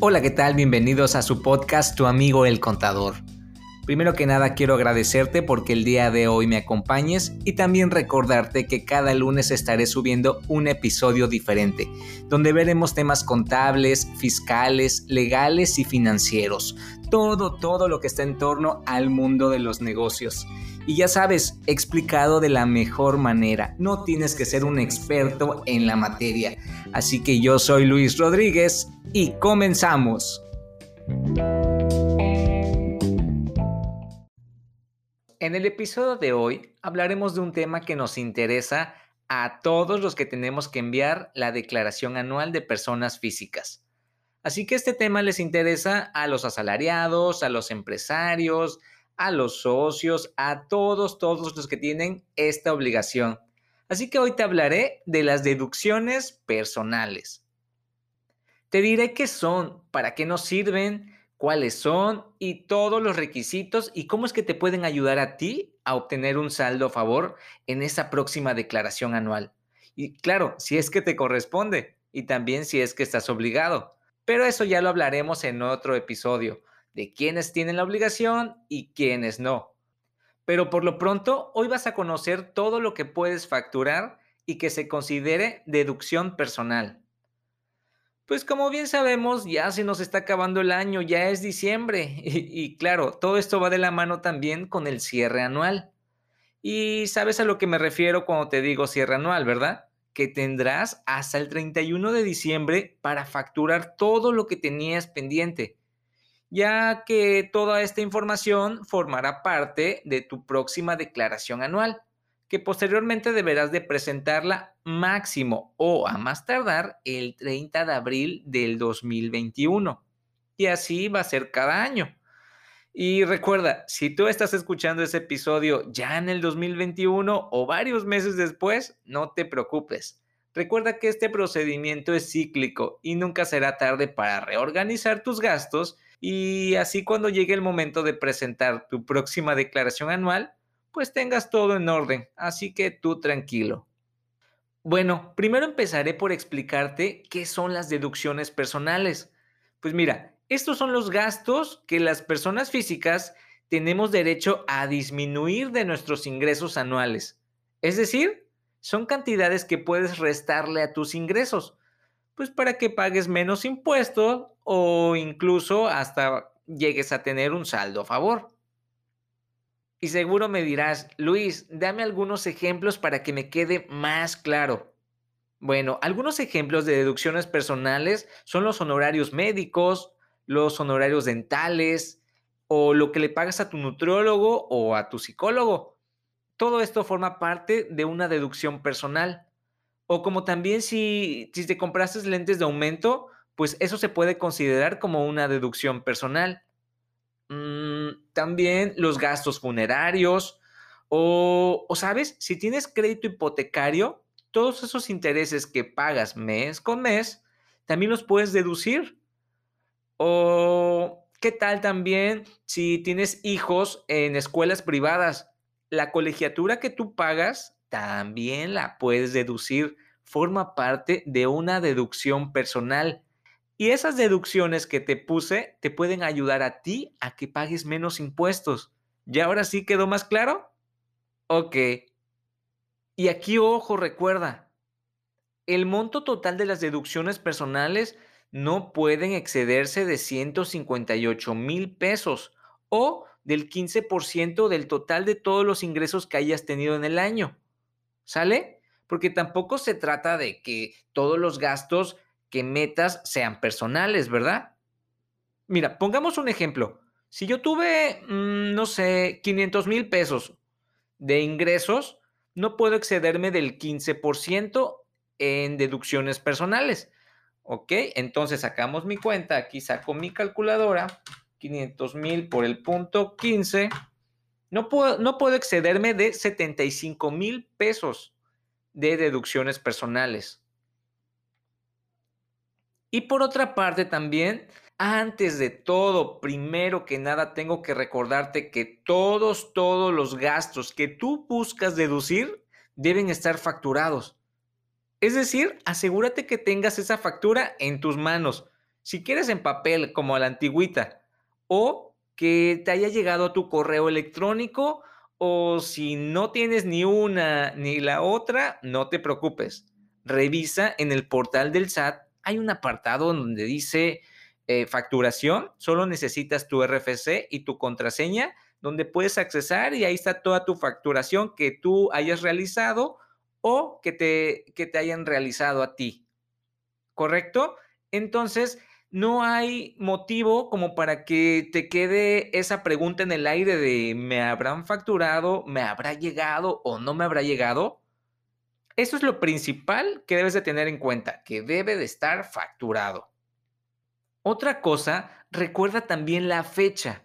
Hola, ¿qué tal? Bienvenidos a su podcast Tu amigo el contador. Primero que nada quiero agradecerte porque el día de hoy me acompañes y también recordarte que cada lunes estaré subiendo un episodio diferente, donde veremos temas contables, fiscales, legales y financieros. Todo, todo lo que está en torno al mundo de los negocios. Y ya sabes, explicado de la mejor manera. No tienes que ser un experto en la materia. Así que yo soy Luis Rodríguez y comenzamos. En el episodio de hoy hablaremos de un tema que nos interesa a todos los que tenemos que enviar la declaración anual de personas físicas. Así que este tema les interesa a los asalariados, a los empresarios, a los socios, a todos, todos los que tienen esta obligación. Así que hoy te hablaré de las deducciones personales. Te diré qué son, para qué nos sirven, cuáles son y todos los requisitos y cómo es que te pueden ayudar a ti a obtener un saldo a favor en esa próxima declaración anual. Y claro, si es que te corresponde y también si es que estás obligado. Pero eso ya lo hablaremos en otro episodio de quiénes tienen la obligación y quiénes no. Pero por lo pronto, hoy vas a conocer todo lo que puedes facturar y que se considere deducción personal. Pues como bien sabemos, ya se nos está acabando el año, ya es diciembre y, y, claro, todo esto va de la mano también con el cierre anual. Y sabes a lo que me refiero cuando te digo cierre anual, ¿verdad? Que tendrás hasta el 31 de diciembre para facturar todo lo que tenías pendiente ya que toda esta información formará parte de tu próxima declaración anual, que posteriormente deberás de presentarla máximo o a más tardar el 30 de abril del 2021. Y así va a ser cada año. Y recuerda, si tú estás escuchando ese episodio ya en el 2021 o varios meses después, no te preocupes. Recuerda que este procedimiento es cíclico y nunca será tarde para reorganizar tus gastos y así cuando llegue el momento de presentar tu próxima declaración anual, pues tengas todo en orden, así que tú tranquilo. Bueno, primero empezaré por explicarte qué son las deducciones personales. Pues mira, estos son los gastos que las personas físicas tenemos derecho a disminuir de nuestros ingresos anuales. Es decir, son cantidades que puedes restarle a tus ingresos pues para que pagues menos impuestos o incluso hasta llegues a tener un saldo a favor. Y seguro me dirás, Luis, dame algunos ejemplos para que me quede más claro. Bueno, algunos ejemplos de deducciones personales son los honorarios médicos, los honorarios dentales o lo que le pagas a tu nutriólogo o a tu psicólogo. Todo esto forma parte de una deducción personal. O como también si, si te compraste lentes de aumento, pues eso se puede considerar como una deducción personal. Mm, también los gastos funerarios o, o, ¿sabes? Si tienes crédito hipotecario, todos esos intereses que pagas mes con mes, también los puedes deducir. O, ¿qué tal también si tienes hijos en escuelas privadas? La colegiatura que tú pagas también la puedes deducir, forma parte de una deducción personal. Y esas deducciones que te puse te pueden ayudar a ti a que pagues menos impuestos. ¿Ya ahora sí quedó más claro? Ok. Y aquí, ojo, recuerda, el monto total de las deducciones personales no pueden excederse de 158 mil pesos o del 15% del total de todos los ingresos que hayas tenido en el año. ¿Sale? Porque tampoco se trata de que todos los gastos que metas sean personales, ¿verdad? Mira, pongamos un ejemplo. Si yo tuve, mm, no sé, 500 mil pesos de ingresos, no puedo excederme del 15% en deducciones personales. ¿Ok? Entonces sacamos mi cuenta, aquí saco mi calculadora, 500 mil por el punto 15 no puedo, no puedo excederme de 75 mil pesos de deducciones personales. Y por otra parte también, antes de todo, primero que nada, tengo que recordarte que todos, todos los gastos que tú buscas deducir deben estar facturados. Es decir, asegúrate que tengas esa factura en tus manos. Si quieres en papel, como a la antigüita, o que te haya llegado a tu correo electrónico, o si no tienes ni una ni la otra, no te preocupes. Revisa en el portal del SAT, hay un apartado donde dice eh, facturación, solo necesitas tu RFC y tu contraseña, donde puedes accesar y ahí está toda tu facturación que tú hayas realizado o que te, que te hayan realizado a ti. ¿Correcto? Entonces, no hay motivo como para que te quede esa pregunta en el aire de ¿me habrán facturado? ¿Me habrá llegado o no me habrá llegado? Eso es lo principal que debes de tener en cuenta, que debe de estar facturado. Otra cosa, recuerda también la fecha.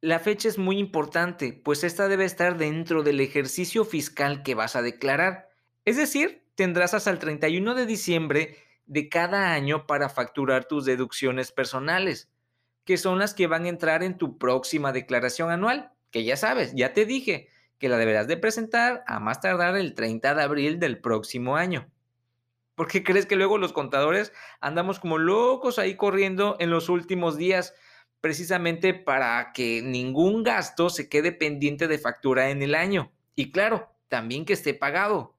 La fecha es muy importante, pues esta debe estar dentro del ejercicio fiscal que vas a declarar. Es decir, tendrás hasta el 31 de diciembre de cada año para facturar tus deducciones personales, que son las que van a entrar en tu próxima declaración anual, que ya sabes, ya te dije que la deberás de presentar a más tardar el 30 de abril del próximo año. ¿Por qué crees que luego los contadores andamos como locos ahí corriendo en los últimos días? Precisamente para que ningún gasto se quede pendiente de factura en el año. Y claro, también que esté pagado.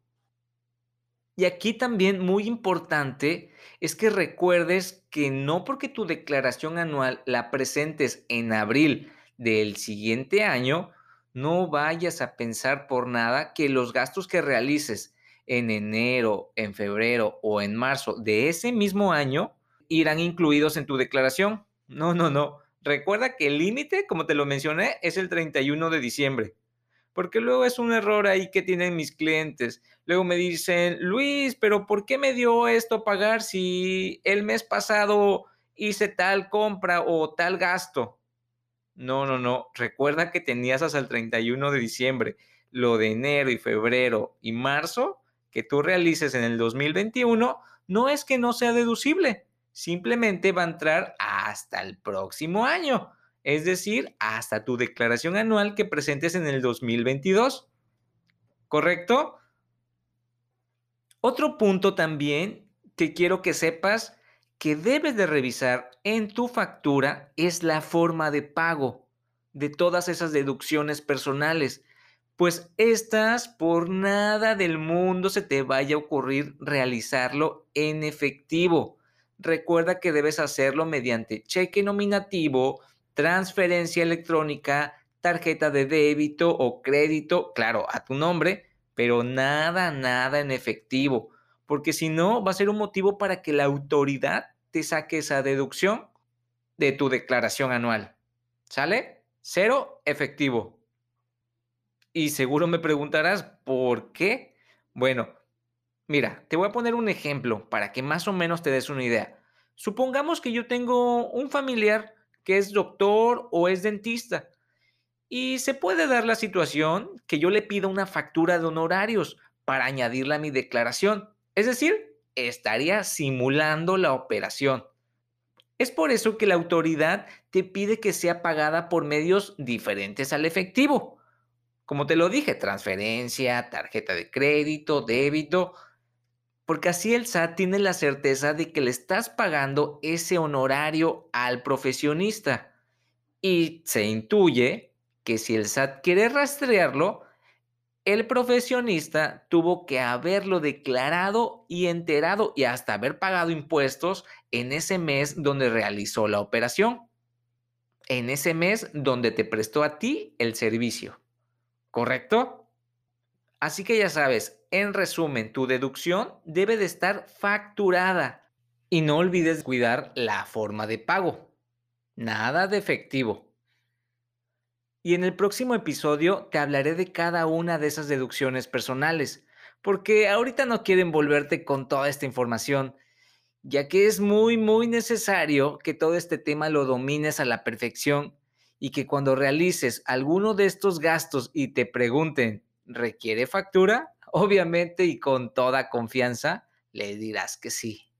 Y aquí también muy importante es que recuerdes que no porque tu declaración anual la presentes en abril del siguiente año, no vayas a pensar por nada que los gastos que realices en enero, en febrero o en marzo de ese mismo año irán incluidos en tu declaración. No, no, no. Recuerda que el límite, como te lo mencioné, es el 31 de diciembre. Porque luego es un error ahí que tienen mis clientes. Luego me dicen, Luis, pero ¿por qué me dio esto a pagar si el mes pasado hice tal compra o tal gasto? No, no, no. Recuerda que tenías hasta el 31 de diciembre. Lo de enero y febrero y marzo que tú realices en el 2021 no es que no sea deducible, simplemente va a entrar hasta el próximo año, es decir, hasta tu declaración anual que presentes en el 2022. ¿Correcto? Otro punto también que quiero que sepas que debes de revisar en tu factura es la forma de pago de todas esas deducciones personales pues estas por nada del mundo se te vaya a ocurrir realizarlo en efectivo. Recuerda que debes hacerlo mediante cheque nominativo, transferencia electrónica, tarjeta de débito o crédito, claro, a tu nombre, pero nada, nada en efectivo, porque si no va a ser un motivo para que la autoridad te saque esa deducción de tu declaración anual. ¿Sale? Cero efectivo. Y seguro me preguntarás, ¿por qué? Bueno, mira, te voy a poner un ejemplo para que más o menos te des una idea. Supongamos que yo tengo un familiar que es doctor o es dentista. Y se puede dar la situación que yo le pida una factura de honorarios para añadirla a mi declaración. Es decir, estaría simulando la operación. Es por eso que la autoridad te pide que sea pagada por medios diferentes al efectivo. Como te lo dije, transferencia, tarjeta de crédito, débito, porque así el SAT tiene la certeza de que le estás pagando ese honorario al profesionista. Y se intuye que si el SAT quiere rastrearlo, el profesionista tuvo que haberlo declarado y enterado y hasta haber pagado impuestos en ese mes donde realizó la operación, en ese mes donde te prestó a ti el servicio. ¿correcto? Así que ya sabes, en resumen, tu deducción debe de estar facturada y no olvides cuidar la forma de pago. Nada de efectivo. Y en el próximo episodio te hablaré de cada una de esas deducciones personales, porque ahorita no quiero envolverte con toda esta información, ya que es muy, muy necesario que todo este tema lo domines a la perfección y que cuando realices alguno de estos gastos y te pregunten, ¿requiere factura? Obviamente y con toda confianza le dirás que sí.